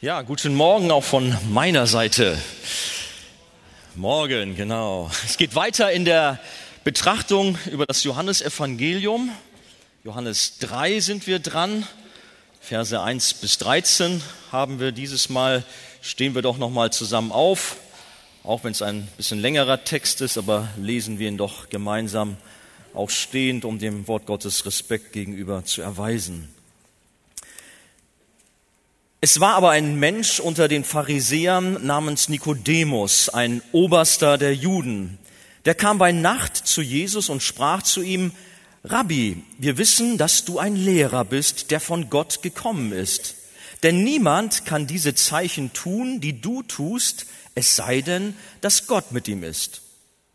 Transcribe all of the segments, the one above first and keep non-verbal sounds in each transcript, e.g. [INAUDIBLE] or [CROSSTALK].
Ja, guten Morgen auch von meiner Seite. Morgen, genau. Es geht weiter in der Betrachtung über das Johannesevangelium. Johannes 3 sind wir dran. Verse 1 bis 13 haben wir dieses Mal. Stehen wir doch noch mal zusammen auf. Auch wenn es ein bisschen längerer Text ist, aber lesen wir ihn doch gemeinsam auch stehend, um dem Wort Gottes Respekt gegenüber zu erweisen. Es war aber ein Mensch unter den Pharisäern namens Nikodemus, ein Oberster der Juden. Der kam bei Nacht zu Jesus und sprach zu ihm, Rabbi, wir wissen, dass du ein Lehrer bist, der von Gott gekommen ist. Denn niemand kann diese Zeichen tun, die du tust, es sei denn, dass Gott mit ihm ist.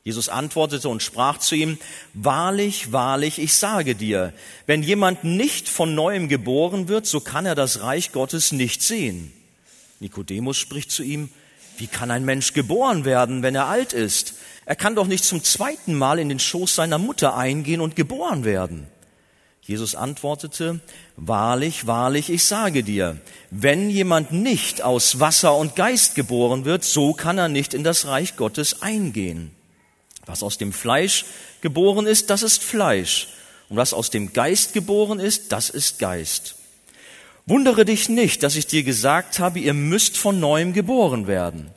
Jesus antwortete und sprach zu ihm, Wahrlich, wahrlich, ich sage dir, wenn jemand nicht von neuem geboren wird, so kann er das Reich Gottes nicht sehen. Nikodemus spricht zu ihm, Wie kann ein Mensch geboren werden, wenn er alt ist? Er kann doch nicht zum zweiten Mal in den Schoß seiner Mutter eingehen und geboren werden. Jesus antwortete, Wahrlich, wahrlich, ich sage dir, wenn jemand nicht aus Wasser und Geist geboren wird, so kann er nicht in das Reich Gottes eingehen. Was aus dem Fleisch geboren ist, das ist Fleisch. Und was aus dem Geist geboren ist, das ist Geist. Wundere dich nicht, dass ich dir gesagt habe, ihr müsst von neuem geboren werden.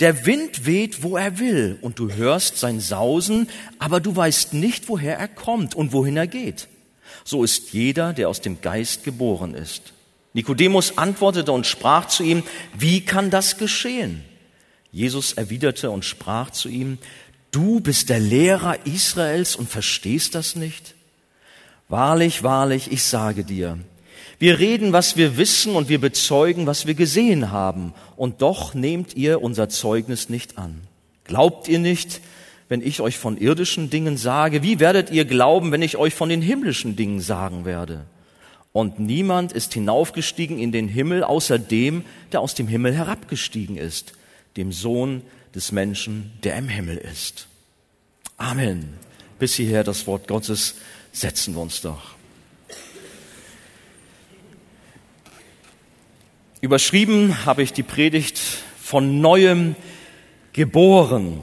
Der Wind weht, wo er will, und du hörst sein Sausen, aber du weißt nicht, woher er kommt und wohin er geht. So ist jeder, der aus dem Geist geboren ist. Nikodemus antwortete und sprach zu ihm, wie kann das geschehen? Jesus erwiderte und sprach zu ihm, Du bist der Lehrer Israels und verstehst das nicht? Wahrlich, wahrlich, ich sage dir, wir reden, was wir wissen und wir bezeugen, was wir gesehen haben, und doch nehmt ihr unser Zeugnis nicht an. Glaubt ihr nicht, wenn ich euch von irdischen Dingen sage? Wie werdet ihr glauben, wenn ich euch von den himmlischen Dingen sagen werde? Und niemand ist hinaufgestiegen in den Himmel, außer dem, der aus dem Himmel herabgestiegen ist, dem Sohn des Menschen, der im Himmel ist. Amen. Bis hierher das Wort Gottes. Setzen wir uns doch. Überschrieben habe ich die Predigt von neuem geboren.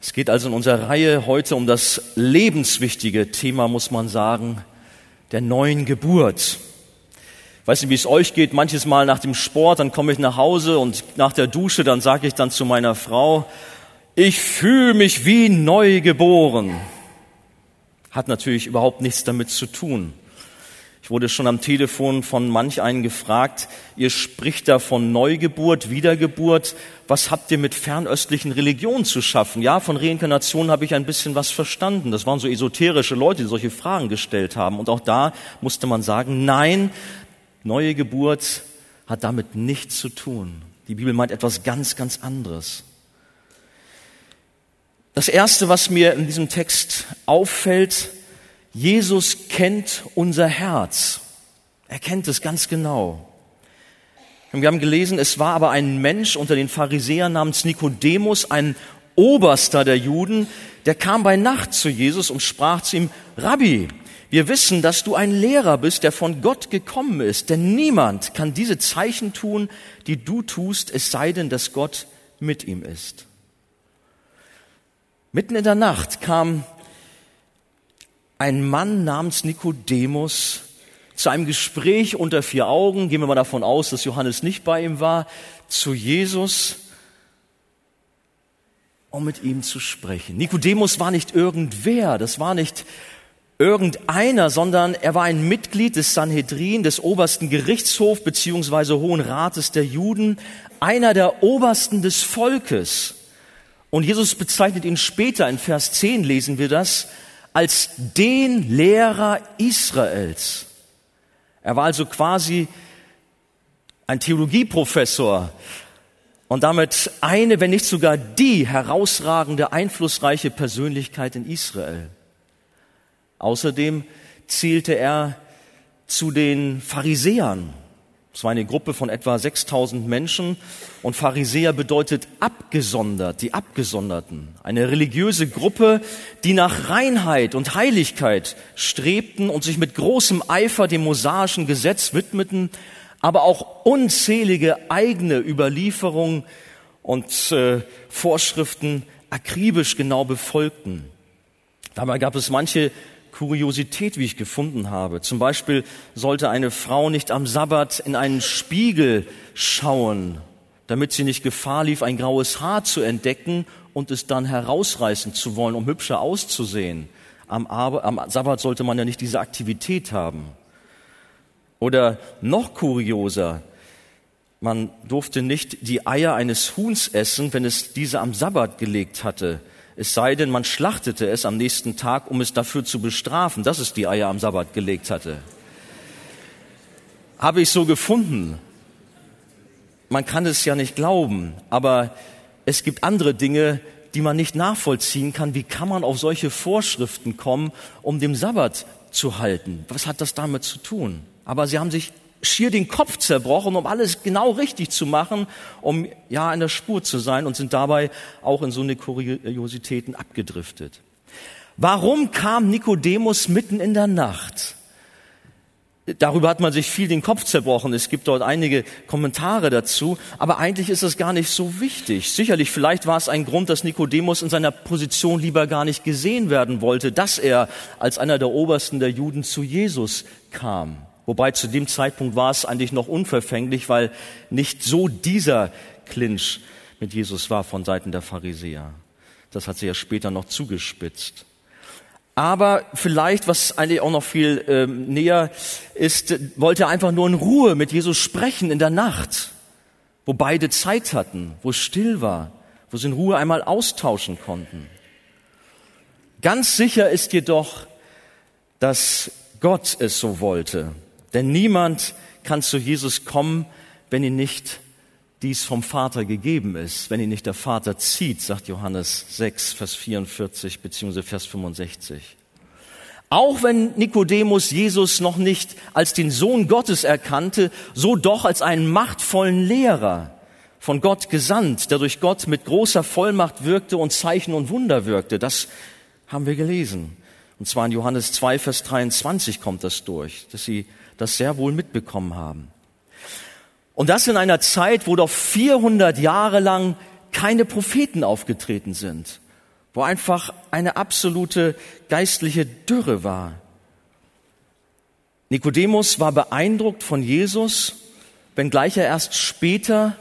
Es geht also in unserer Reihe heute um das lebenswichtige Thema, muss man sagen, der neuen Geburt. Weiß nicht, wie es euch geht. Manches Mal nach dem Sport, dann komme ich nach Hause und nach der Dusche, dann sage ich dann zu meiner Frau, ich fühle mich wie neu geboren. Hat natürlich überhaupt nichts damit zu tun. Ich wurde schon am Telefon von manch einen gefragt, ihr spricht da von Neugeburt, Wiedergeburt. Was habt ihr mit fernöstlichen Religionen zu schaffen? Ja, von Reinkarnation habe ich ein bisschen was verstanden. Das waren so esoterische Leute, die solche Fragen gestellt haben. Und auch da musste man sagen, nein, neue Geburt hat damit nichts zu tun. Die Bibel meint etwas ganz, ganz anderes. Das Erste, was mir in diesem Text auffällt, Jesus kennt unser Herz. Er kennt es ganz genau. wir haben gelesen, es war aber ein Mensch unter den Pharisäern namens Nikodemus, ein Oberster der Juden, der kam bei Nacht zu Jesus und sprach zu ihm, Rabbi, wir wissen, dass du ein Lehrer bist, der von Gott gekommen ist, denn niemand kann diese Zeichen tun, die du tust, es sei denn, dass Gott mit ihm ist. Mitten in der Nacht kam ein Mann namens Nikodemus zu einem Gespräch unter vier Augen, gehen wir mal davon aus, dass Johannes nicht bei ihm war, zu Jesus, um mit ihm zu sprechen. Nikodemus war nicht irgendwer, das war nicht irgendeiner, sondern er war ein Mitglied des Sanhedrin, des obersten Gerichtshofs beziehungsweise Hohen Rates der Juden, einer der Obersten des Volkes. Und Jesus bezeichnet ihn später, in Vers 10 lesen wir das, als den Lehrer Israels. Er war also quasi ein Theologieprofessor und damit eine, wenn nicht sogar die herausragende, einflussreiche Persönlichkeit in Israel. Außerdem zählte er zu den Pharisäern. Es war eine Gruppe von etwa 6000 Menschen und Pharisäer bedeutet abgesondert, die Abgesonderten. Eine religiöse Gruppe, die nach Reinheit und Heiligkeit strebten und sich mit großem Eifer dem mosaischen Gesetz widmeten, aber auch unzählige eigene Überlieferungen und äh, Vorschriften akribisch genau befolgten. Dabei gab es manche Kuriosität, wie ich gefunden habe. Zum Beispiel sollte eine Frau nicht am Sabbat in einen Spiegel schauen, damit sie nicht Gefahr lief, ein graues Haar zu entdecken und es dann herausreißen zu wollen, um hübscher auszusehen. Am, am Sabbat sollte man ja nicht diese Aktivität haben. Oder noch kurioser, man durfte nicht die Eier eines Huhns essen, wenn es diese am Sabbat gelegt hatte. Es sei denn, man schlachtete es am nächsten Tag, um es dafür zu bestrafen, dass es die Eier am Sabbat gelegt hatte. Habe ich so gefunden. Man kann es ja nicht glauben, aber es gibt andere Dinge, die man nicht nachvollziehen kann. Wie kann man auf solche Vorschriften kommen, um dem Sabbat zu halten? Was hat das damit zu tun? Aber sie haben sich schier den Kopf zerbrochen, um alles genau richtig zu machen, um ja in der Spur zu sein und sind dabei auch in so eine Kuriositäten abgedriftet. Warum kam Nikodemus mitten in der Nacht? Darüber hat man sich viel den Kopf zerbrochen. Es gibt dort einige Kommentare dazu. Aber eigentlich ist es gar nicht so wichtig. Sicherlich, vielleicht war es ein Grund, dass Nikodemus in seiner Position lieber gar nicht gesehen werden wollte, dass er als einer der Obersten der Juden zu Jesus kam. Wobei zu dem Zeitpunkt war es eigentlich noch unverfänglich, weil nicht so dieser Clinch mit Jesus war von Seiten der Pharisäer. Das hat sich ja später noch zugespitzt. Aber vielleicht, was eigentlich auch noch viel ähm, näher ist, wollte er einfach nur in Ruhe mit Jesus sprechen in der Nacht, wo beide Zeit hatten, wo es still war, wo sie in Ruhe einmal austauschen konnten. Ganz sicher ist jedoch, dass Gott es so wollte. Denn niemand kann zu Jesus kommen, wenn ihn nicht dies vom Vater gegeben ist, wenn ihn nicht der Vater zieht, sagt Johannes 6, Vers 44 bzw. Vers 65. Auch wenn Nikodemus Jesus noch nicht als den Sohn Gottes erkannte, so doch als einen machtvollen Lehrer, von Gott gesandt, der durch Gott mit großer Vollmacht wirkte und Zeichen und Wunder wirkte. Das haben wir gelesen. Und zwar in Johannes 2, Vers 23 kommt das durch, dass sie das sehr wohl mitbekommen haben. Und das in einer Zeit, wo doch 400 Jahre lang keine Propheten aufgetreten sind, wo einfach eine absolute geistliche Dürre war. Nikodemus war beeindruckt von Jesus, wenngleich er erst später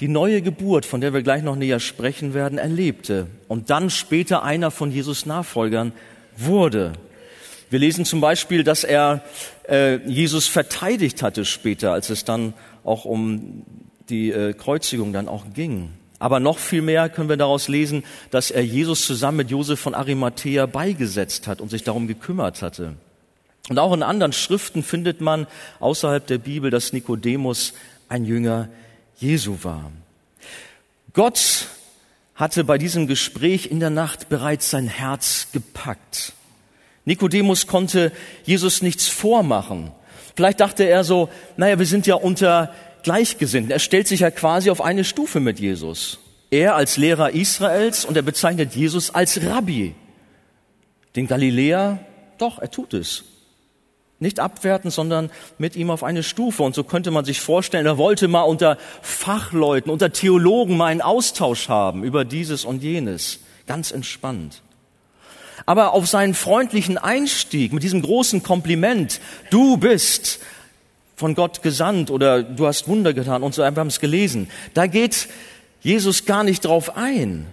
die neue Geburt, von der wir gleich noch näher sprechen werden, erlebte und dann später einer von Jesus Nachfolgern wurde. Wir lesen zum Beispiel, dass er äh, Jesus verteidigt hatte später, als es dann auch um die äh, Kreuzigung dann auch ging. Aber noch viel mehr können wir daraus lesen, dass er Jesus zusammen mit Josef von Arimathea beigesetzt hat und sich darum gekümmert hatte. Und auch in anderen Schriften findet man außerhalb der Bibel, dass Nikodemus ein Jünger Jesu war. Gott hatte bei diesem Gespräch in der Nacht bereits sein Herz gepackt. Nikodemus konnte Jesus nichts vormachen. Vielleicht dachte er so, naja, wir sind ja unter Gleichgesinnten. Er stellt sich ja quasi auf eine Stufe mit Jesus. Er als Lehrer Israels und er bezeichnet Jesus als Rabbi. Den Galiläer, doch, er tut es. Nicht abwerten, sondern mit ihm auf eine Stufe. Und so könnte man sich vorstellen, er wollte mal unter Fachleuten, unter Theologen mal einen Austausch haben über dieses und jenes. Ganz entspannt aber auf seinen freundlichen Einstieg mit diesem großen Kompliment, du bist von Gott gesandt oder du hast Wunder getan und so, wir haben es gelesen, da geht Jesus gar nicht drauf ein.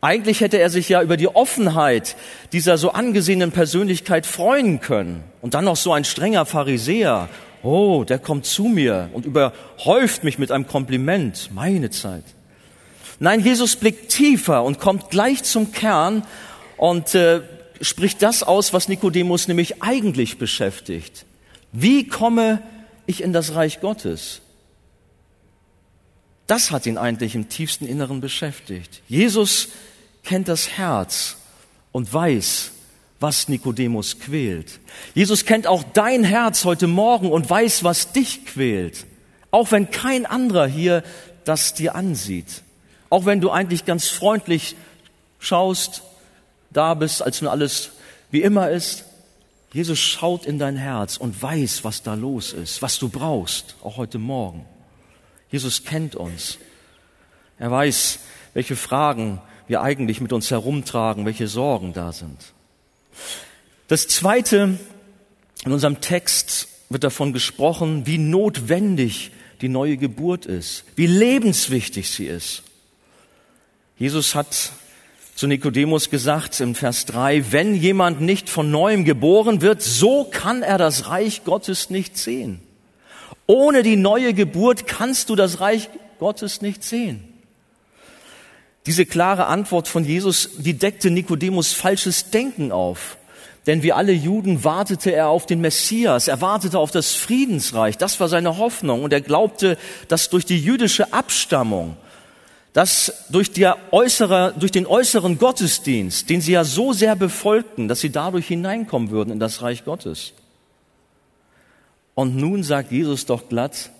Eigentlich hätte er sich ja über die Offenheit dieser so angesehenen Persönlichkeit freuen können. Und dann noch so ein strenger Pharisäer. Oh, der kommt zu mir und überhäuft mich mit einem Kompliment. Meine Zeit. Nein, Jesus blickt tiefer und kommt gleich zum Kern und äh, spricht das aus, was Nikodemus nämlich eigentlich beschäftigt. Wie komme ich in das Reich Gottes? Das hat ihn eigentlich im tiefsten Inneren beschäftigt. Jesus kennt das Herz und weiß, was Nikodemus quält. Jesus kennt auch dein Herz heute Morgen und weiß, was dich quält. Auch wenn kein anderer hier das dir ansieht. Auch wenn du eigentlich ganz freundlich schaust da bist, als nun alles wie immer ist. Jesus schaut in dein Herz und weiß, was da los ist, was du brauchst, auch heute Morgen. Jesus kennt uns. Er weiß, welche Fragen wir eigentlich mit uns herumtragen, welche Sorgen da sind. Das Zweite, in unserem Text wird davon gesprochen, wie notwendig die neue Geburt ist, wie lebenswichtig sie ist. Jesus hat zu Nikodemus gesagt im Vers 3, wenn jemand nicht von neuem geboren wird, so kann er das Reich Gottes nicht sehen. Ohne die neue Geburt kannst du das Reich Gottes nicht sehen. Diese klare Antwort von Jesus, die deckte Nikodemus falsches Denken auf. Denn wie alle Juden wartete er auf den Messias, er wartete auf das Friedensreich, das war seine Hoffnung und er glaubte, dass durch die jüdische Abstammung, dass durch, der äußere, durch den äußeren Gottesdienst, den sie ja so sehr befolgten, dass sie dadurch hineinkommen würden in das Reich Gottes. Und nun sagt Jesus doch glatt,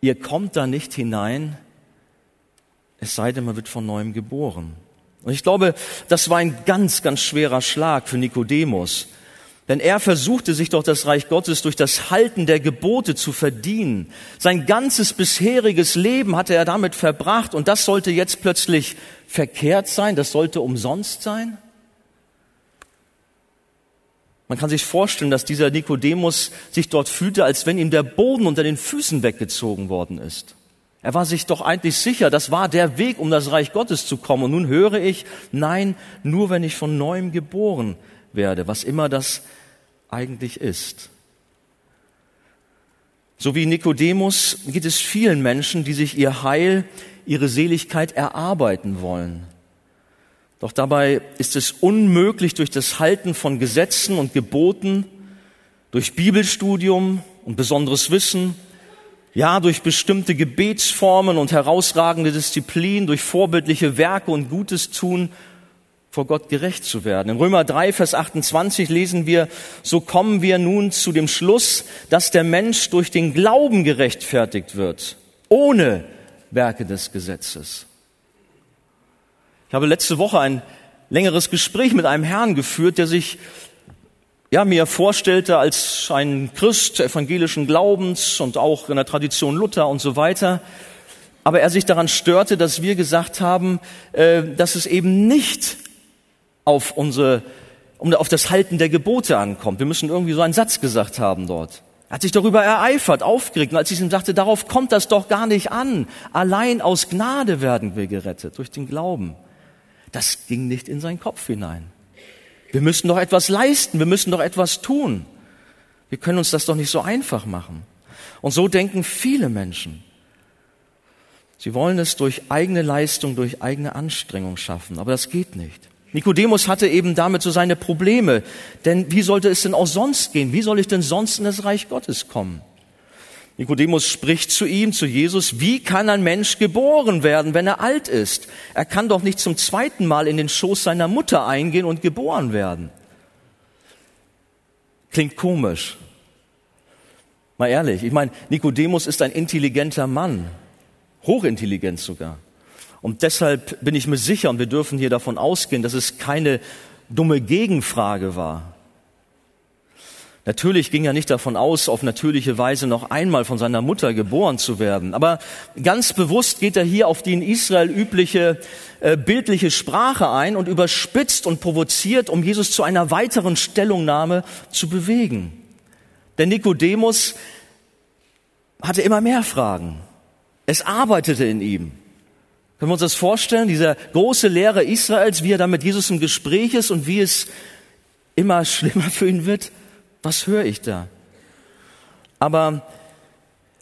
ihr kommt da nicht hinein, es sei denn, man wird von neuem geboren. Und ich glaube, das war ein ganz, ganz schwerer Schlag für Nikodemus. Denn er versuchte sich doch das Reich Gottes durch das Halten der Gebote zu verdienen. Sein ganzes bisheriges Leben hatte er damit verbracht und das sollte jetzt plötzlich verkehrt sein, das sollte umsonst sein. Man kann sich vorstellen, dass dieser Nikodemus sich dort fühlte, als wenn ihm der Boden unter den Füßen weggezogen worden ist. Er war sich doch eigentlich sicher, das war der Weg, um das Reich Gottes zu kommen. Und nun höre ich, nein, nur wenn ich von neuem geboren werde, was immer das eigentlich ist. So wie Nikodemus geht es vielen Menschen, die sich ihr Heil, ihre Seligkeit erarbeiten wollen. Doch dabei ist es unmöglich durch das Halten von Gesetzen und Geboten, durch Bibelstudium und besonderes Wissen, ja, durch bestimmte Gebetsformen und herausragende Disziplin, durch vorbildliche Werke und Gutes tun, vor Gott gerecht zu werden. In Römer 3, Vers 28 lesen wir, so kommen wir nun zu dem Schluss, dass der Mensch durch den Glauben gerechtfertigt wird, ohne Werke des Gesetzes. Ich habe letzte Woche ein längeres Gespräch mit einem Herrn geführt, der sich ja, mir vorstellte als ein Christ evangelischen Glaubens und auch in der Tradition Luther und so weiter. Aber er sich daran störte, dass wir gesagt haben, äh, dass es eben nicht auf unsere, um, auf das Halten der Gebote ankommt. Wir müssen irgendwie so einen Satz gesagt haben dort. Er hat sich darüber ereifert, aufgeregt. Und als ich ihm sagte, darauf kommt das doch gar nicht an. Allein aus Gnade werden wir gerettet, durch den Glauben. Das ging nicht in seinen Kopf hinein. Wir müssen doch etwas leisten, wir müssen doch etwas tun. Wir können uns das doch nicht so einfach machen. Und so denken viele Menschen. Sie wollen es durch eigene Leistung, durch eigene Anstrengung schaffen, aber das geht nicht. Nikodemus hatte eben damit so seine Probleme, denn wie sollte es denn auch sonst gehen? Wie soll ich denn sonst in das Reich Gottes kommen? Nikodemus spricht zu ihm, zu Jesus, wie kann ein Mensch geboren werden, wenn er alt ist? Er kann doch nicht zum zweiten Mal in den Schoß seiner Mutter eingehen und geboren werden. Klingt komisch. Mal ehrlich, ich meine, Nikodemus ist ein intelligenter Mann, hochintelligent sogar. Und deshalb bin ich mir sicher, und wir dürfen hier davon ausgehen, dass es keine dumme Gegenfrage war. Natürlich ging er nicht davon aus, auf natürliche Weise noch einmal von seiner Mutter geboren zu werden. Aber ganz bewusst geht er hier auf die in Israel übliche äh, bildliche Sprache ein und überspitzt und provoziert, um Jesus zu einer weiteren Stellungnahme zu bewegen. Denn Nikodemus hatte immer mehr Fragen. Es arbeitete in ihm. Können wir uns das vorstellen? Dieser große Lehrer Israels, wie er da mit Jesus im Gespräch ist und wie es immer schlimmer für ihn wird. Was höre ich da? Aber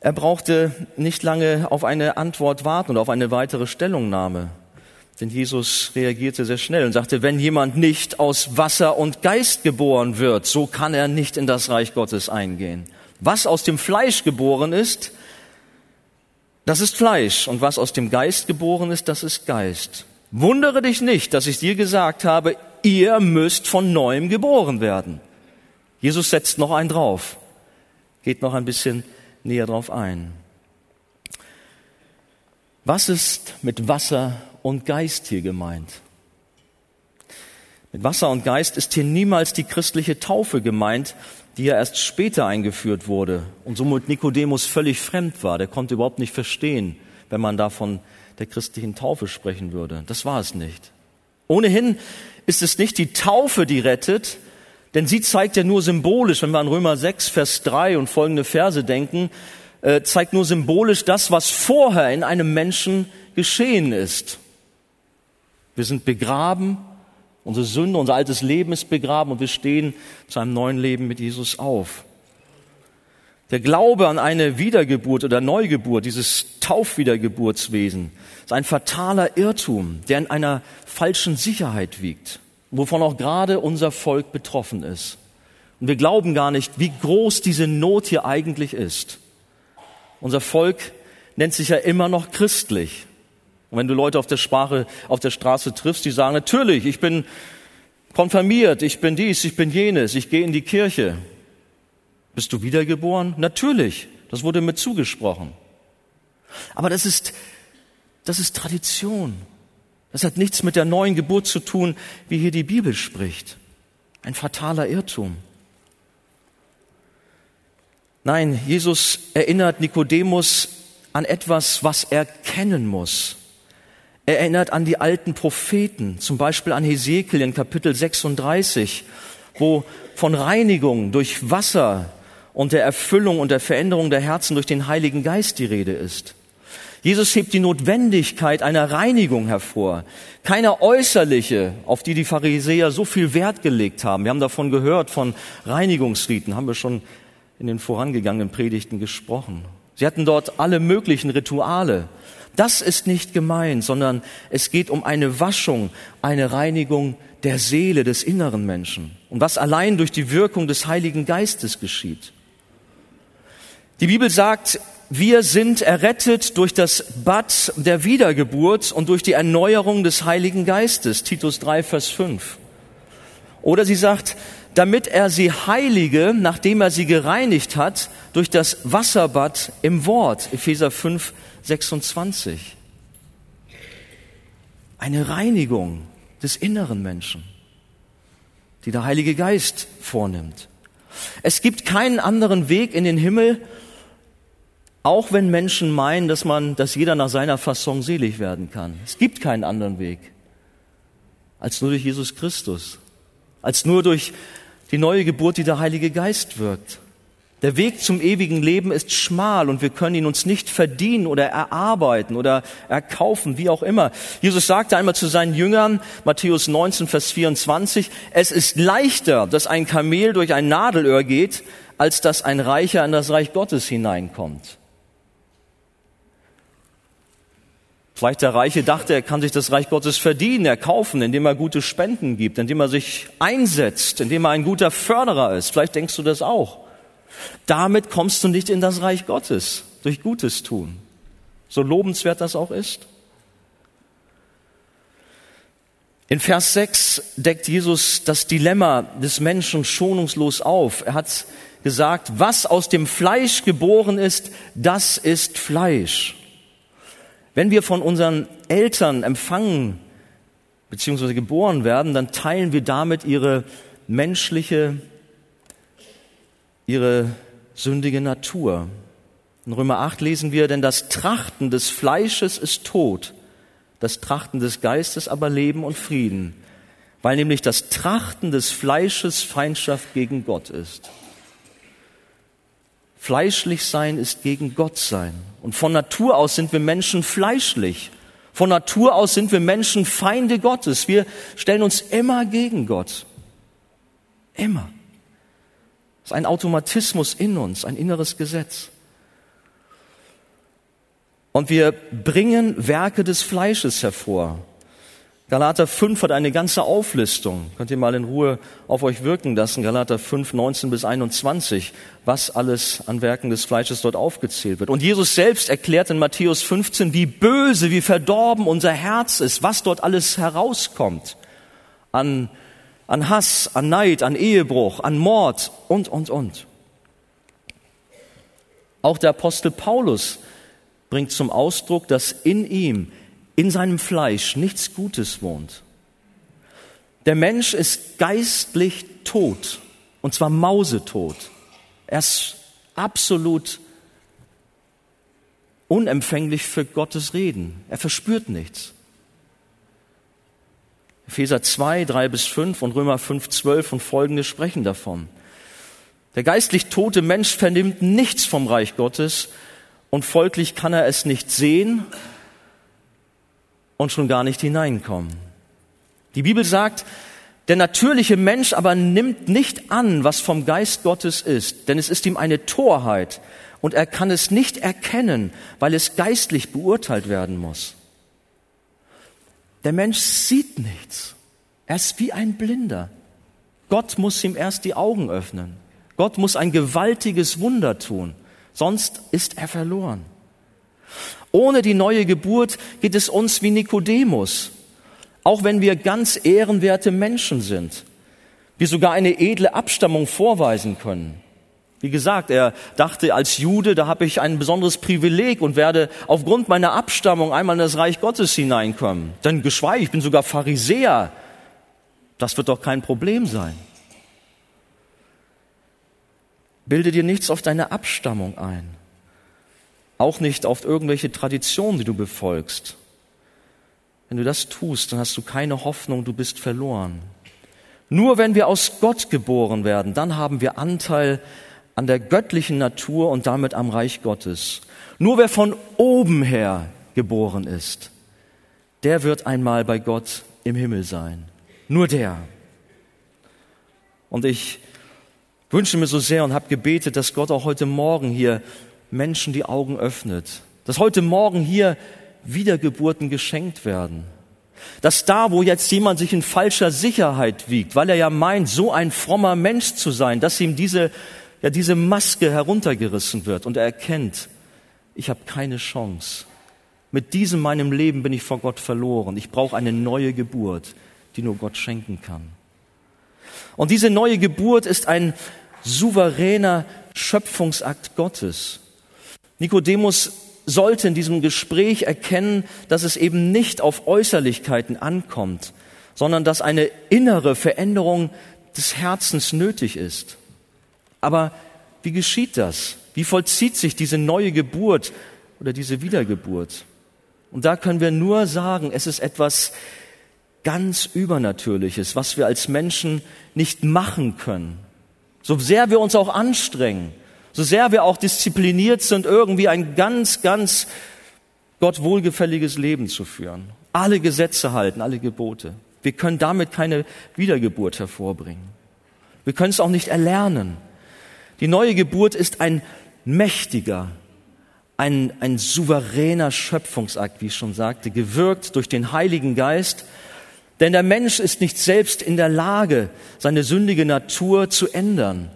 er brauchte nicht lange auf eine Antwort warten oder auf eine weitere Stellungnahme. Denn Jesus reagierte sehr schnell und sagte, wenn jemand nicht aus Wasser und Geist geboren wird, so kann er nicht in das Reich Gottes eingehen. Was aus dem Fleisch geboren ist, das ist Fleisch. Und was aus dem Geist geboren ist, das ist Geist. Wundere dich nicht, dass ich dir gesagt habe, ihr müsst von neuem geboren werden. Jesus setzt noch einen drauf, geht noch ein bisschen näher drauf ein. Was ist mit Wasser und Geist hier gemeint? Mit Wasser und Geist ist hier niemals die christliche Taufe gemeint, die ja erst später eingeführt wurde und somit Nikodemus völlig fremd war. Der konnte überhaupt nicht verstehen, wenn man davon der christlichen Taufe sprechen würde. Das war es nicht. Ohnehin ist es nicht die Taufe, die rettet, denn sie zeigt ja nur symbolisch, wenn wir an Römer 6, Vers 3 und folgende Verse denken, äh, zeigt nur symbolisch das, was vorher in einem Menschen geschehen ist. Wir sind begraben, unsere Sünde, unser altes Leben ist begraben und wir stehen zu einem neuen Leben mit Jesus auf. Der Glaube an eine Wiedergeburt oder Neugeburt, dieses Taufwiedergeburtswesen, ist ein fataler Irrtum, der in einer falschen Sicherheit wiegt, wovon auch gerade unser Volk betroffen ist. Und wir glauben gar nicht, wie groß diese Not hier eigentlich ist. Unser Volk nennt sich ja immer noch christlich. Und wenn du Leute auf der Sprache, auf der Straße triffst, die sagen, natürlich, ich bin konfirmiert, ich bin dies, ich bin jenes, ich gehe in die Kirche. Bist du wiedergeboren? Natürlich. Das wurde mir zugesprochen. Aber das ist, das ist Tradition. Das hat nichts mit der neuen Geburt zu tun, wie hier die Bibel spricht. Ein fataler Irrtum. Nein, Jesus erinnert Nikodemus an etwas, was er kennen muss. Er erinnert an die alten Propheten, zum Beispiel an Hesekiel in Kapitel 36, wo von Reinigung durch Wasser und der Erfüllung und der Veränderung der Herzen durch den Heiligen Geist die Rede ist. Jesus hebt die Notwendigkeit einer Reinigung hervor. Keine äußerliche, auf die die Pharisäer so viel Wert gelegt haben. Wir haben davon gehört, von Reinigungsriten, haben wir schon in den vorangegangenen Predigten gesprochen. Sie hatten dort alle möglichen Rituale. Das ist nicht gemeint, sondern es geht um eine Waschung, eine Reinigung der Seele des inneren Menschen. Und was allein durch die Wirkung des Heiligen Geistes geschieht. Die Bibel sagt, wir sind errettet durch das Bad der Wiedergeburt und durch die Erneuerung des Heiligen Geistes. Titus 3, Vers 5. Oder sie sagt, damit er sie heilige, nachdem er sie gereinigt hat, durch das Wasserbad im Wort. Epheser 5, 26. Eine Reinigung des inneren Menschen, die der Heilige Geist vornimmt. Es gibt keinen anderen Weg in den Himmel, auch wenn Menschen meinen, dass man, dass jeder nach seiner Fasson selig werden kann. Es gibt keinen anderen Weg als nur durch Jesus Christus, als nur durch die neue Geburt, die der Heilige Geist wirkt. Der Weg zum ewigen Leben ist schmal und wir können ihn uns nicht verdienen oder erarbeiten oder erkaufen, wie auch immer. Jesus sagte einmal zu seinen Jüngern, Matthäus 19, Vers 24, es ist leichter, dass ein Kamel durch ein Nadelöhr geht, als dass ein Reicher in das Reich Gottes hineinkommt. Vielleicht der Reiche dachte, er kann sich das Reich Gottes verdienen, erkaufen, indem er gute Spenden gibt, indem er sich einsetzt, indem er ein guter Förderer ist. Vielleicht denkst du das auch. Damit kommst du nicht in das Reich Gottes, durch Gutes tun. So lobenswert das auch ist. In Vers 6 deckt Jesus das Dilemma des Menschen schonungslos auf. Er hat gesagt, was aus dem Fleisch geboren ist, das ist Fleisch. Wenn wir von unseren Eltern empfangen bzw. geboren werden, dann teilen wir damit ihre menschliche, ihre sündige Natur. In Römer 8 lesen wir, denn das Trachten des Fleisches ist Tod, das Trachten des Geistes aber Leben und Frieden, weil nämlich das Trachten des Fleisches Feindschaft gegen Gott ist. Fleischlich sein ist gegen Gott sein. Und von Natur aus sind wir Menschen fleischlich. Von Natur aus sind wir Menschen Feinde Gottes. Wir stellen uns immer gegen Gott. Immer. Ist ein Automatismus in uns, ein inneres Gesetz. Und wir bringen Werke des Fleisches hervor. Galater 5 hat eine ganze Auflistung. Könnt ihr mal in Ruhe auf euch wirken lassen. Galater 5, 19 bis 21, was alles an Werken des Fleisches dort aufgezählt wird. Und Jesus selbst erklärt in Matthäus 15, wie böse, wie verdorben unser Herz ist, was dort alles herauskommt. An, an Hass, an Neid, an Ehebruch, an Mord und, und, und. Auch der Apostel Paulus bringt zum Ausdruck, dass in ihm in seinem Fleisch nichts Gutes wohnt. Der Mensch ist geistlich tot, und zwar mausetot. Er ist absolut unempfänglich für Gottes Reden. Er verspürt nichts. Epheser 2, 3 bis 5 und Römer 5, 12 und folgende sprechen davon. Der geistlich tote Mensch vernimmt nichts vom Reich Gottes und folglich kann er es nicht sehen und schon gar nicht hineinkommen. Die Bibel sagt, der natürliche Mensch aber nimmt nicht an, was vom Geist Gottes ist, denn es ist ihm eine Torheit und er kann es nicht erkennen, weil es geistlich beurteilt werden muss. Der Mensch sieht nichts. Er ist wie ein Blinder. Gott muss ihm erst die Augen öffnen. Gott muss ein gewaltiges Wunder tun, sonst ist er verloren. Ohne die neue Geburt geht es uns wie Nikodemus, auch wenn wir ganz ehrenwerte Menschen sind, wir sogar eine edle Abstammung vorweisen können. Wie gesagt, er dachte als Jude, da habe ich ein besonderes Privileg und werde aufgrund meiner Abstammung einmal in das Reich Gottes hineinkommen. Denn geschweige, ich bin sogar Pharisäer. Das wird doch kein Problem sein. Bilde dir nichts auf deine Abstammung ein. Auch nicht auf irgendwelche Traditionen, die du befolgst. Wenn du das tust, dann hast du keine Hoffnung, du bist verloren. Nur wenn wir aus Gott geboren werden, dann haben wir Anteil an der göttlichen Natur und damit am Reich Gottes. Nur wer von oben her geboren ist, der wird einmal bei Gott im Himmel sein. Nur der. Und ich wünsche mir so sehr und habe gebetet, dass Gott auch heute Morgen hier Menschen die Augen öffnet, dass heute Morgen hier Wiedergeburten geschenkt werden. Dass da, wo jetzt jemand sich in falscher Sicherheit wiegt, weil er ja meint, so ein frommer Mensch zu sein, dass ihm diese, ja, diese Maske heruntergerissen wird und er erkennt, ich habe keine Chance. Mit diesem meinem Leben bin ich vor Gott verloren. Ich brauche eine neue Geburt, die nur Gott schenken kann. Und diese neue Geburt ist ein souveräner Schöpfungsakt Gottes. Nikodemus sollte in diesem Gespräch erkennen, dass es eben nicht auf Äußerlichkeiten ankommt, sondern dass eine innere Veränderung des Herzens nötig ist. Aber wie geschieht das? Wie vollzieht sich diese neue Geburt oder diese Wiedergeburt? Und da können wir nur sagen, es ist etwas ganz Übernatürliches, was wir als Menschen nicht machen können. So sehr wir uns auch anstrengen, so sehr wir auch diszipliniert sind, irgendwie ein ganz, ganz Gott wohlgefälliges Leben zu führen. Alle Gesetze halten, alle Gebote. Wir können damit keine Wiedergeburt hervorbringen. Wir können es auch nicht erlernen. Die neue Geburt ist ein mächtiger, ein, ein souveräner Schöpfungsakt, wie ich schon sagte, gewirkt durch den Heiligen Geist, denn der Mensch ist nicht selbst in der Lage, seine sündige Natur zu ändern.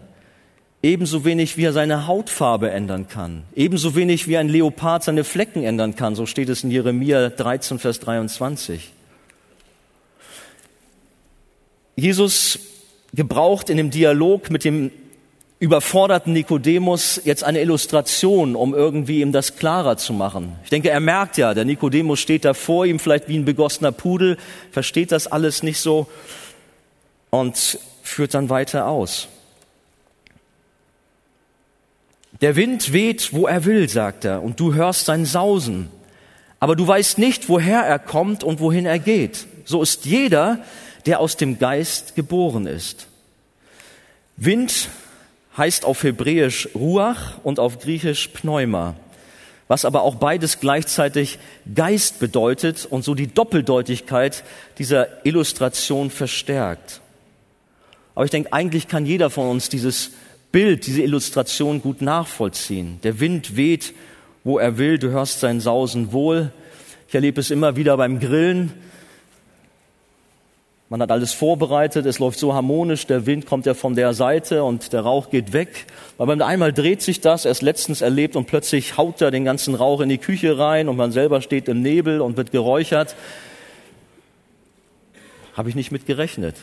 Ebenso wenig wie er seine Hautfarbe ändern kann. Ebenso wenig wie ein Leopard seine Flecken ändern kann. So steht es in Jeremia 13, Vers 23. Jesus gebraucht in dem Dialog mit dem überforderten Nikodemus jetzt eine Illustration, um irgendwie ihm das klarer zu machen. Ich denke, er merkt ja, der Nikodemus steht da vor ihm, vielleicht wie ein begossener Pudel, versteht das alles nicht so und führt dann weiter aus. Der Wind weht, wo er will, sagt er, und du hörst sein Sausen, aber du weißt nicht, woher er kommt und wohin er geht. So ist jeder, der aus dem Geist geboren ist. Wind heißt auf Hebräisch Ruach und auf Griechisch Pneuma, was aber auch beides gleichzeitig Geist bedeutet und so die Doppeldeutigkeit dieser Illustration verstärkt. Aber ich denke, eigentlich kann jeder von uns dieses Bild, diese Illustration gut nachvollziehen. Der Wind weht, wo er will, du hörst sein Sausen wohl. Ich erlebe es immer wieder beim Grillen. Man hat alles vorbereitet, es läuft so harmonisch, der Wind kommt ja von der Seite und der Rauch geht weg. Aber einmal dreht sich das, erst letztens erlebt und plötzlich haut er den ganzen Rauch in die Küche rein und man selber steht im Nebel und wird geräuchert. Habe ich nicht mit gerechnet.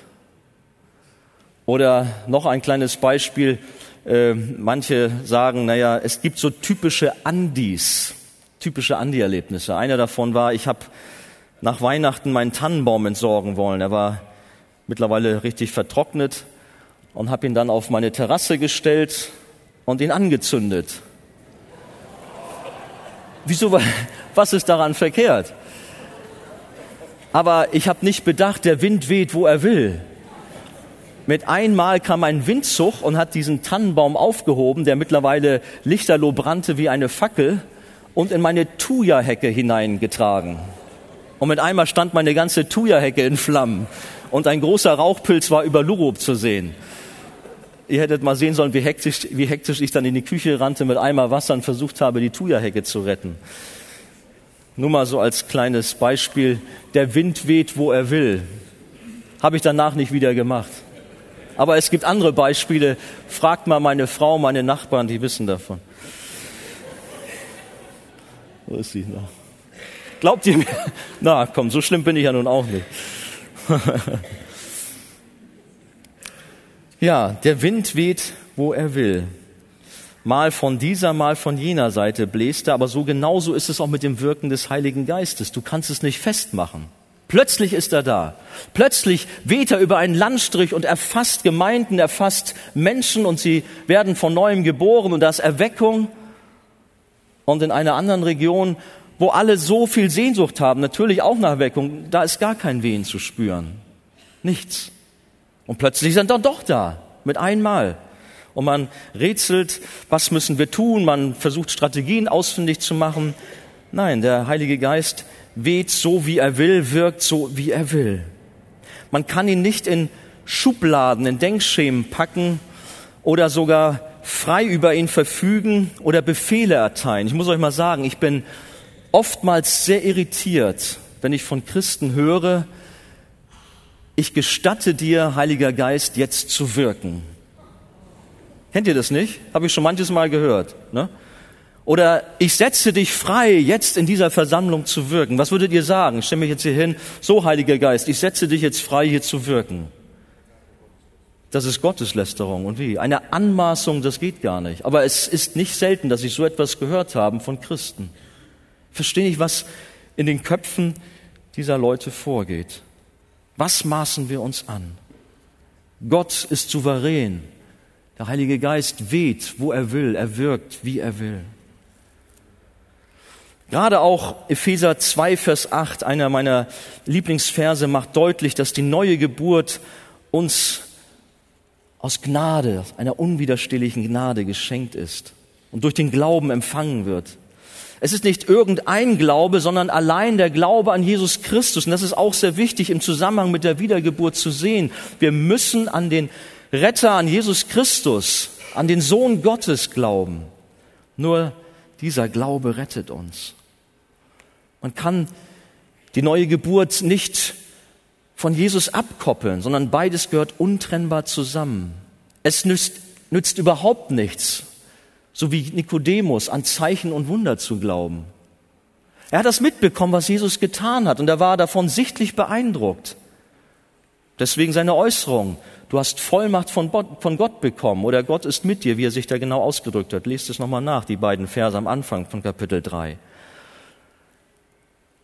Oder noch ein kleines Beispiel. Äh, manche sagen, naja, es gibt so typische Andis, typische Andi-Erlebnisse. Einer davon war, ich habe nach Weihnachten meinen Tannenbaum entsorgen wollen. Er war mittlerweile richtig vertrocknet, und habe ihn dann auf meine Terrasse gestellt und ihn angezündet. Wieso, was ist daran verkehrt? Aber ich habe nicht bedacht, der Wind weht, wo er will. Mit einmal kam ein Windzug und hat diesen Tannenbaum aufgehoben, der mittlerweile lichterloh brannte wie eine Fackel und in meine Thuja-Hecke hineingetragen. Und mit einmal stand meine ganze Thuja-Hecke in Flammen und ein großer Rauchpilz war über Lurup zu sehen. Ihr hättet mal sehen sollen, wie hektisch, wie hektisch ich dann in die Küche rannte mit Eimer Wasser und versucht habe, die Thuja-Hecke zu retten. Nur mal so als kleines Beispiel. Der Wind weht, wo er will. Habe ich danach nicht wieder gemacht. Aber es gibt andere Beispiele. Fragt mal meine Frau, meine Nachbarn, die wissen davon. Wo ist sie? Na. Glaubt ihr mir? Na, komm, so schlimm bin ich ja nun auch nicht. [LAUGHS] ja, der Wind weht, wo er will. Mal von dieser, mal von jener Seite bläst er, aber so genauso ist es auch mit dem Wirken des Heiligen Geistes. Du kannst es nicht festmachen. Plötzlich ist er da. Plötzlich weht er über einen Landstrich und erfasst Gemeinden, erfasst Menschen und sie werden von neuem geboren und da ist Erweckung. Und in einer anderen Region, wo alle so viel Sehnsucht haben, natürlich auch nach Erweckung, da ist gar kein Wehen zu spüren. Nichts. Und plötzlich sind dann doch da, mit einmal. Und man rätselt, was müssen wir tun? Man versucht Strategien ausfindig zu machen. Nein, der Heilige Geist weht so, wie er will, wirkt so, wie er will. Man kann ihn nicht in Schubladen, in Denkschemen packen oder sogar frei über ihn verfügen oder Befehle erteilen. Ich muss euch mal sagen, ich bin oftmals sehr irritiert, wenn ich von Christen höre, ich gestatte dir, Heiliger Geist, jetzt zu wirken. Kennt ihr das nicht? Habe ich schon manches Mal gehört. Ne? Oder ich setze dich frei, jetzt in dieser Versammlung zu wirken. Was würdet ihr sagen? Ich stelle mich jetzt hier hin, so Heiliger Geist, ich setze dich jetzt frei, hier zu wirken. Das ist Gotteslästerung. Und wie? Eine Anmaßung, das geht gar nicht. Aber es ist nicht selten, dass ich so etwas gehört habe von Christen. Verstehe nicht, was in den Köpfen dieser Leute vorgeht. Was maßen wir uns an? Gott ist souverän. Der Heilige Geist weht, wo er will. Er wirkt, wie er will. Gerade auch Epheser 2, Vers 8, einer meiner Lieblingsverse, macht deutlich, dass die neue Geburt uns aus Gnade, einer unwiderstehlichen Gnade geschenkt ist und durch den Glauben empfangen wird. Es ist nicht irgendein Glaube, sondern allein der Glaube an Jesus Christus. Und das ist auch sehr wichtig im Zusammenhang mit der Wiedergeburt zu sehen. Wir müssen an den Retter, an Jesus Christus, an den Sohn Gottes glauben. Nur dieser Glaube rettet uns. Man kann die neue Geburt nicht von Jesus abkoppeln, sondern beides gehört untrennbar zusammen. Es nützt, nützt überhaupt nichts, so wie Nikodemus, an Zeichen und Wunder zu glauben. Er hat das mitbekommen, was Jesus getan hat, und er war davon sichtlich beeindruckt. Deswegen seine Äußerung, du hast Vollmacht von Gott bekommen oder Gott ist mit dir, wie er sich da genau ausgedrückt hat. Lest es nochmal nach, die beiden Verse am Anfang von Kapitel 3.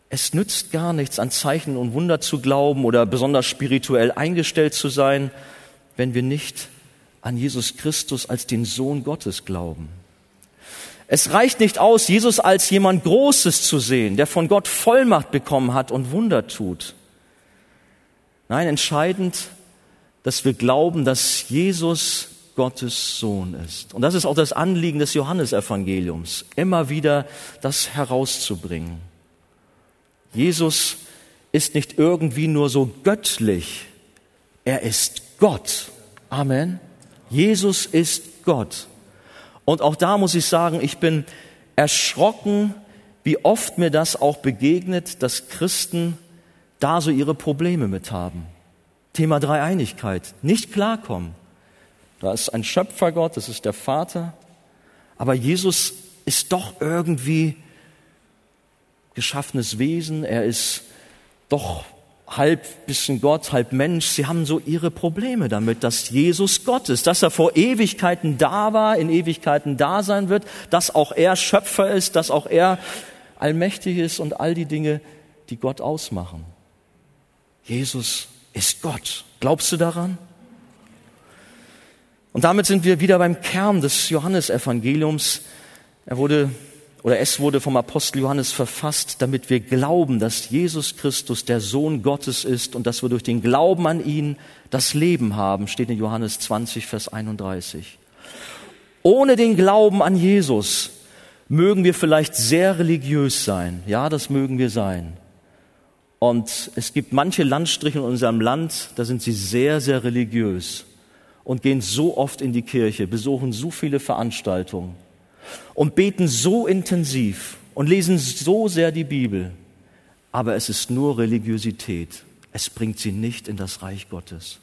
Es nützt gar nichts, an Zeichen und Wunder zu glauben oder besonders spirituell eingestellt zu sein, wenn wir nicht an Jesus Christus als den Sohn Gottes glauben. Es reicht nicht aus, Jesus als jemand Großes zu sehen, der von Gott Vollmacht bekommen hat und Wunder tut. Nein, entscheidend, dass wir glauben, dass Jesus Gottes Sohn ist. Und das ist auch das Anliegen des Johannesevangeliums, immer wieder das herauszubringen. Jesus ist nicht irgendwie nur so göttlich, er ist Gott. Amen. Jesus ist Gott. Und auch da muss ich sagen, ich bin erschrocken, wie oft mir das auch begegnet, dass Christen da so ihre Probleme mit haben. Thema Dreieinigkeit, nicht klarkommen. Da ist ein Schöpfergott, das ist der Vater, aber Jesus ist doch irgendwie geschaffenes Wesen, er ist doch halb bisschen Gott, halb Mensch. Sie haben so ihre Probleme damit, dass Jesus Gott ist, dass er vor Ewigkeiten da war, in Ewigkeiten da sein wird, dass auch er Schöpfer ist, dass auch er allmächtig ist und all die Dinge, die Gott ausmachen. Jesus ist Gott. Glaubst du daran? Und damit sind wir wieder beim Kern des Johannesevangeliums. Er wurde oder es wurde vom Apostel Johannes verfasst, damit wir glauben, dass Jesus Christus der Sohn Gottes ist und dass wir durch den Glauben an ihn das Leben haben, steht in Johannes 20, Vers 31. Ohne den Glauben an Jesus mögen wir vielleicht sehr religiös sein. Ja, das mögen wir sein. Und es gibt manche Landstriche in unserem Land, da sind sie sehr, sehr religiös und gehen so oft in die Kirche, besuchen so viele Veranstaltungen und beten so intensiv und lesen so sehr die Bibel. Aber es ist nur Religiosität. Es bringt sie nicht in das Reich Gottes.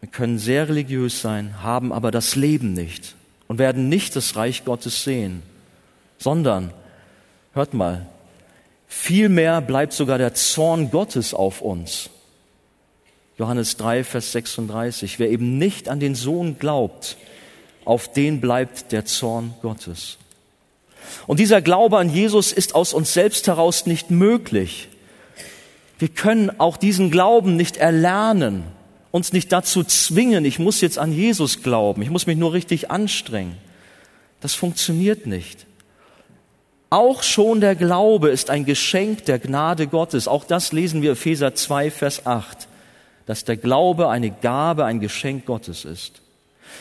Wir können sehr religiös sein, haben aber das Leben nicht und werden nicht das Reich Gottes sehen, sondern Hört mal, vielmehr bleibt sogar der Zorn Gottes auf uns. Johannes 3, Vers 36. Wer eben nicht an den Sohn glaubt, auf den bleibt der Zorn Gottes. Und dieser Glaube an Jesus ist aus uns selbst heraus nicht möglich. Wir können auch diesen Glauben nicht erlernen, uns nicht dazu zwingen, ich muss jetzt an Jesus glauben, ich muss mich nur richtig anstrengen. Das funktioniert nicht. Auch schon der Glaube ist ein Geschenk der Gnade Gottes. Auch das lesen wir Epheser 2, Vers 8, dass der Glaube eine Gabe, ein Geschenk Gottes ist.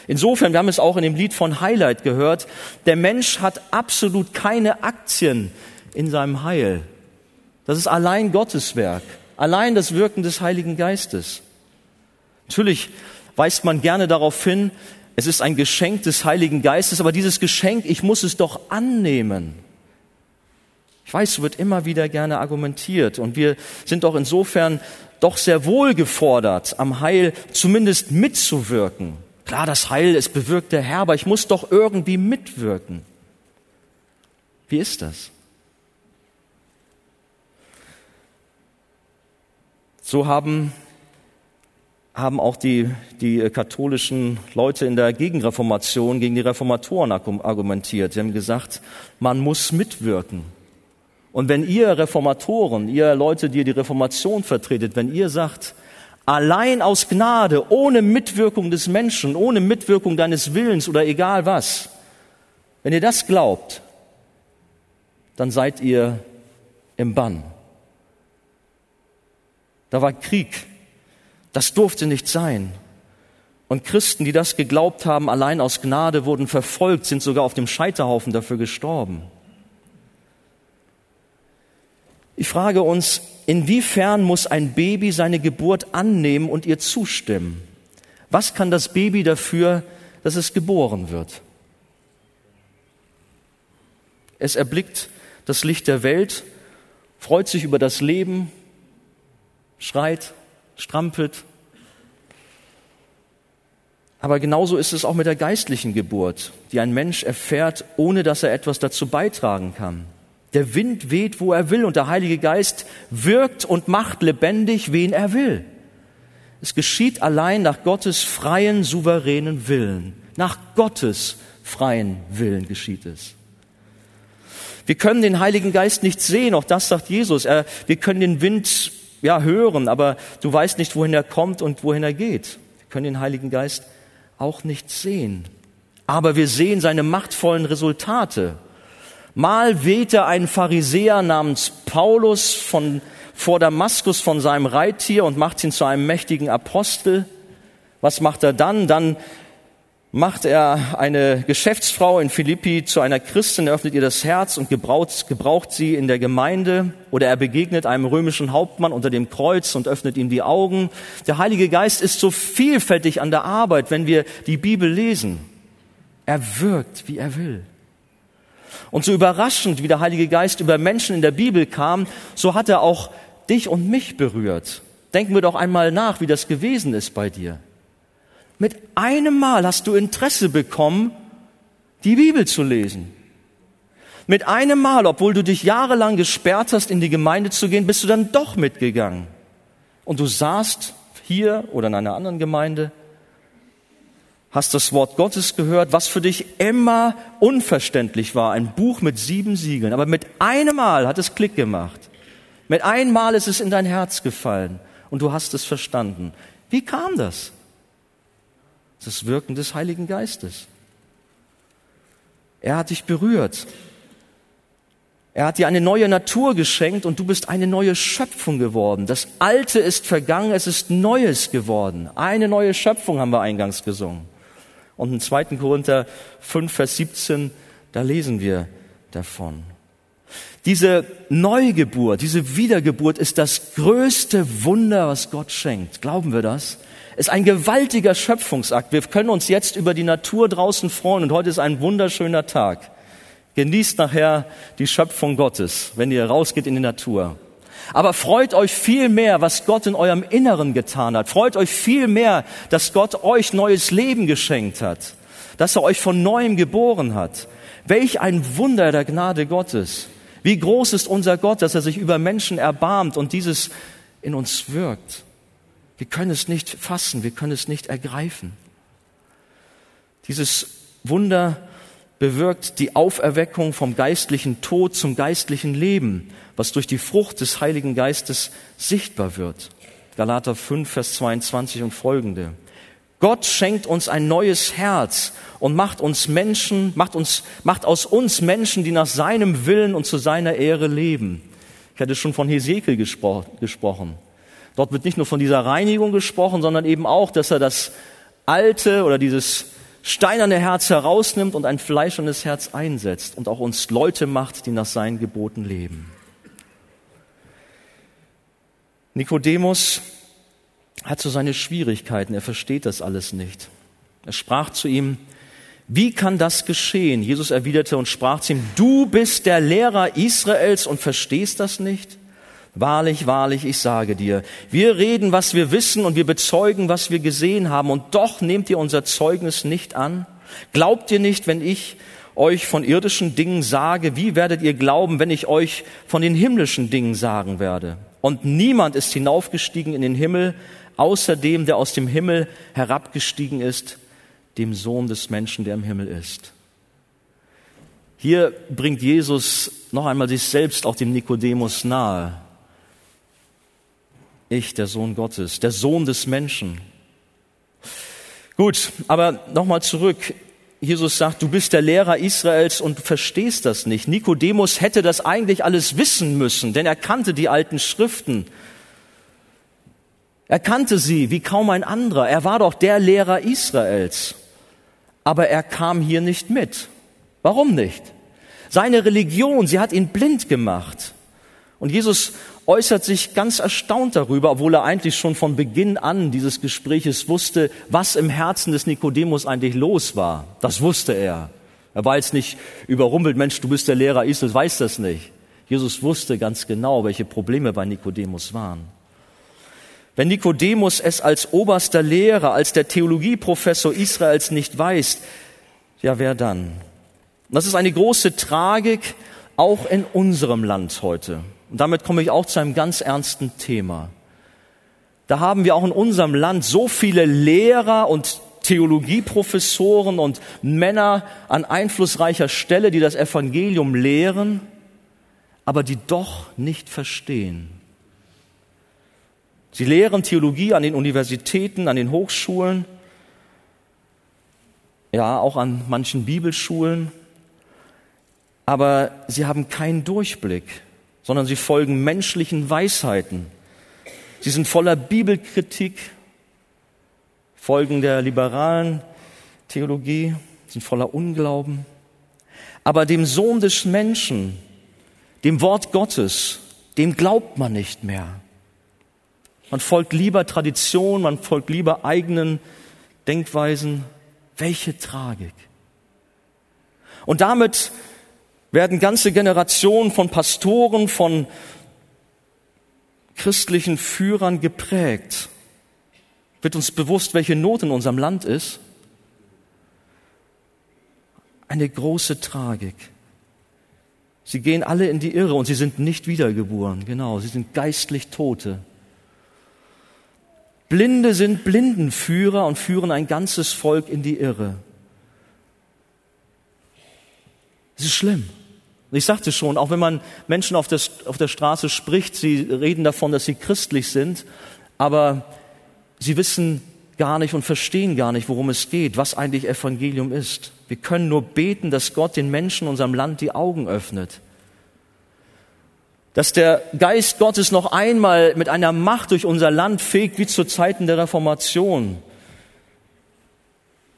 Insofern, wir haben es auch in dem Lied von Highlight gehört, der Mensch hat absolut keine Aktien in seinem Heil. Das ist allein Gottes Werk, allein das Wirken des Heiligen Geistes. Natürlich weist man gerne darauf hin, es ist ein Geschenk des Heiligen Geistes, aber dieses Geschenk, ich muss es doch annehmen. Ich weiß, wird immer wieder gerne argumentiert und wir sind doch insofern doch sehr wohl gefordert, am Heil zumindest mitzuwirken. Klar, das Heil, es bewirkt der Herr, aber ich muss doch irgendwie mitwirken. Wie ist das? So haben, haben auch die, die katholischen Leute in der Gegenreformation gegen die Reformatoren argumentiert. Sie haben gesagt, man muss mitwirken. Und wenn ihr Reformatoren, ihr Leute, die die Reformation vertretet, wenn ihr sagt, allein aus Gnade, ohne Mitwirkung des Menschen, ohne Mitwirkung deines Willens oder egal was, wenn ihr das glaubt, dann seid ihr im Bann. Da war Krieg. Das durfte nicht sein. Und Christen, die das geglaubt haben, allein aus Gnade, wurden verfolgt, sind sogar auf dem Scheiterhaufen dafür gestorben. Ich frage uns, inwiefern muss ein Baby seine Geburt annehmen und ihr zustimmen? Was kann das Baby dafür, dass es geboren wird? Es erblickt das Licht der Welt, freut sich über das Leben, schreit, strampelt. Aber genauso ist es auch mit der geistlichen Geburt, die ein Mensch erfährt, ohne dass er etwas dazu beitragen kann. Der Wind weht, wo er will, und der Heilige Geist wirkt und macht lebendig, wen er will. Es geschieht allein nach Gottes freien, souveränen Willen. Nach Gottes freien Willen geschieht es. Wir können den Heiligen Geist nicht sehen, auch das sagt Jesus. Er, wir können den Wind ja hören, aber du weißt nicht, wohin er kommt und wohin er geht. Wir können den Heiligen Geist auch nicht sehen. Aber wir sehen seine machtvollen Resultate. Mal wehte ein Pharisäer namens Paulus von, vor Damaskus von seinem Reittier und macht ihn zu einem mächtigen Apostel. Was macht er dann? Dann macht er eine Geschäftsfrau in Philippi zu einer Christin, öffnet ihr das Herz und gebraucht, gebraucht sie in der Gemeinde. Oder er begegnet einem römischen Hauptmann unter dem Kreuz und öffnet ihm die Augen. Der Heilige Geist ist so vielfältig an der Arbeit, wenn wir die Bibel lesen. Er wirkt, wie er will. Und so überraschend, wie der Heilige Geist über Menschen in der Bibel kam, so hat er auch dich und mich berührt. Denken wir doch einmal nach, wie das gewesen ist bei dir. Mit einem Mal hast du Interesse bekommen, die Bibel zu lesen. Mit einem Mal, obwohl du dich jahrelang gesperrt hast, in die Gemeinde zu gehen, bist du dann doch mitgegangen. Und du saßt hier oder in einer anderen Gemeinde hast das Wort Gottes gehört, was für dich immer unverständlich war. Ein Buch mit sieben Siegeln. Aber mit einem Mal hat es Klick gemacht. Mit einmal ist es in dein Herz gefallen und du hast es verstanden. Wie kam das? Das Wirken des Heiligen Geistes. Er hat dich berührt. Er hat dir eine neue Natur geschenkt und du bist eine neue Schöpfung geworden. Das Alte ist vergangen, es ist Neues geworden. Eine neue Schöpfung haben wir eingangs gesungen. Und in 2. Korinther 5, Vers 17, da lesen wir davon. Diese Neugeburt, diese Wiedergeburt ist das größte Wunder, was Gott schenkt. Glauben wir das? Ist ein gewaltiger Schöpfungsakt. Wir können uns jetzt über die Natur draußen freuen und heute ist ein wunderschöner Tag. Genießt nachher die Schöpfung Gottes, wenn ihr rausgeht in die Natur. Aber freut euch viel mehr, was Gott in eurem Inneren getan hat. Freut euch viel mehr, dass Gott euch neues Leben geschenkt hat, dass er euch von neuem geboren hat. Welch ein Wunder der Gnade Gottes. Wie groß ist unser Gott, dass er sich über Menschen erbarmt und dieses in uns wirkt. Wir können es nicht fassen, wir können es nicht ergreifen. Dieses Wunder bewirkt die Auferweckung vom geistlichen Tod zum geistlichen Leben, was durch die Frucht des Heiligen Geistes sichtbar wird. Galater 5, Vers 22 und folgende. Gott schenkt uns ein neues Herz und macht uns Menschen, macht uns, macht aus uns Menschen, die nach seinem Willen und zu seiner Ehre leben. Ich hatte schon von Hesekiel gespro gesprochen. Dort wird nicht nur von dieser Reinigung gesprochen, sondern eben auch, dass er das alte oder dieses steinerne Herz herausnimmt und ein fleischernes Herz einsetzt und auch uns Leute macht, die nach seinen Geboten leben. Nikodemus hat so seine Schwierigkeiten, er versteht das alles nicht. Er sprach zu ihm, wie kann das geschehen? Jesus erwiderte und sprach zu ihm, du bist der Lehrer Israels und verstehst das nicht? Wahrlich, wahrlich, ich sage dir, wir reden, was wir wissen und wir bezeugen, was wir gesehen haben und doch nehmt ihr unser Zeugnis nicht an? Glaubt ihr nicht, wenn ich euch von irdischen Dingen sage, wie werdet ihr glauben, wenn ich euch von den himmlischen Dingen sagen werde? Und niemand ist hinaufgestiegen in den Himmel, außer dem, der aus dem Himmel herabgestiegen ist, dem Sohn des Menschen, der im Himmel ist. Hier bringt Jesus noch einmal sich selbst auch dem Nikodemus nahe. Ich, der Sohn Gottes, der Sohn des Menschen. Gut, aber nochmal zurück. Jesus sagt, du bist der Lehrer Israels und du verstehst das nicht. Nikodemus hätte das eigentlich alles wissen müssen, denn er kannte die alten Schriften. Er kannte sie wie kaum ein anderer. Er war doch der Lehrer Israels. Aber er kam hier nicht mit. Warum nicht? Seine Religion, sie hat ihn blind gemacht. Und Jesus äußert sich ganz erstaunt darüber, obwohl er eigentlich schon von Beginn an dieses Gespräches wusste, was im Herzen des Nikodemus eigentlich los war. Das wusste er. Er war jetzt nicht überrumpelt, Mensch, du bist der Lehrer Israels, weiß das nicht. Jesus wusste ganz genau, welche Probleme bei Nikodemus waren. Wenn Nikodemus es als oberster Lehrer, als der Theologieprofessor Israels nicht weiß, ja, wer dann? Das ist eine große Tragik, auch in unserem Land heute. Und damit komme ich auch zu einem ganz ernsten Thema. Da haben wir auch in unserem Land so viele Lehrer und Theologieprofessoren und Männer an einflussreicher Stelle, die das Evangelium lehren, aber die doch nicht verstehen. Sie lehren Theologie an den Universitäten, an den Hochschulen, ja, auch an manchen Bibelschulen, aber sie haben keinen Durchblick sondern sie folgen menschlichen Weisheiten. Sie sind voller Bibelkritik, folgen der liberalen Theologie, sind voller Unglauben. Aber dem Sohn des Menschen, dem Wort Gottes, dem glaubt man nicht mehr. Man folgt lieber Tradition, man folgt lieber eigenen Denkweisen. Welche Tragik. Und damit werden ganze Generationen von Pastoren, von christlichen Führern geprägt. Wird uns bewusst, welche Not in unserem Land ist? Eine große Tragik. Sie gehen alle in die Irre und sie sind nicht wiedergeboren. Genau, sie sind geistlich Tote. Blinde sind Blindenführer und führen ein ganzes Volk in die Irre. Es ist schlimm. Ich sagte schon, auch wenn man Menschen auf der, auf der Straße spricht, sie reden davon, dass sie christlich sind, aber sie wissen gar nicht und verstehen gar nicht, worum es geht, was eigentlich Evangelium ist. Wir können nur beten, dass Gott den Menschen in unserem Land die Augen öffnet. Dass der Geist Gottes noch einmal mit einer Macht durch unser Land fegt, wie zu Zeiten der Reformation.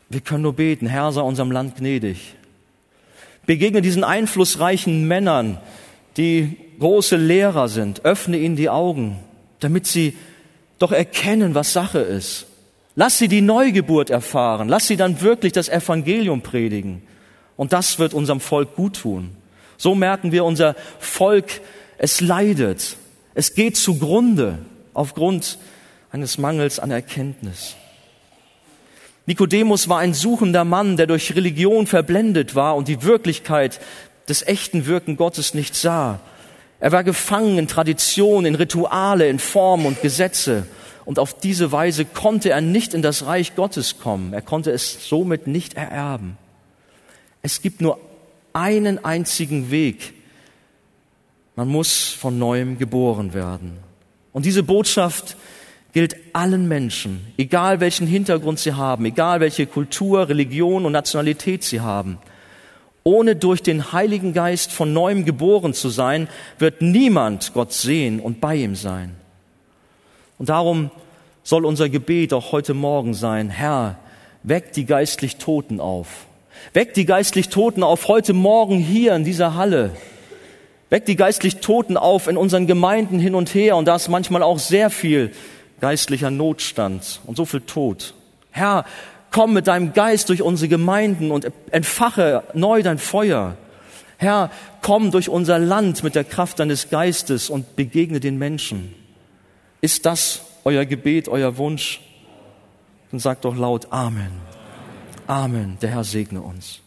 Wir können nur beten, Herr sei unserem Land gnädig. Begegne diesen einflussreichen Männern, die große Lehrer sind. Öffne ihnen die Augen, damit sie doch erkennen, was Sache ist. Lass sie die Neugeburt erfahren. Lass sie dann wirklich das Evangelium predigen. Und das wird unserem Volk gut tun. So merken wir, unser Volk, es leidet. Es geht zugrunde aufgrund eines Mangels an Erkenntnis. Nikodemus war ein suchender Mann, der durch Religion verblendet war und die Wirklichkeit des echten Wirken Gottes nicht sah. Er war gefangen in Tradition, in Rituale, in Formen und Gesetze. Und auf diese Weise konnte er nicht in das Reich Gottes kommen. Er konnte es somit nicht ererben. Es gibt nur einen einzigen Weg. Man muss von neuem geboren werden. Und diese Botschaft gilt allen Menschen, egal welchen Hintergrund sie haben, egal welche Kultur, Religion und Nationalität sie haben. Ohne durch den Heiligen Geist von neuem geboren zu sein, wird niemand Gott sehen und bei ihm sein. Und darum soll unser Gebet auch heute Morgen sein, Herr, weck die geistlich Toten auf. Weck die geistlich Toten auf heute Morgen hier in dieser Halle. Weck die geistlich Toten auf in unseren Gemeinden hin und her. Und da ist manchmal auch sehr viel geistlicher Notstand und so viel Tod. Herr, komm mit deinem Geist durch unsere Gemeinden und entfache neu dein Feuer. Herr, komm durch unser Land mit der Kraft deines Geistes und begegne den Menschen. Ist das euer Gebet, euer Wunsch? Dann sagt doch laut Amen. Amen. Der Herr segne uns.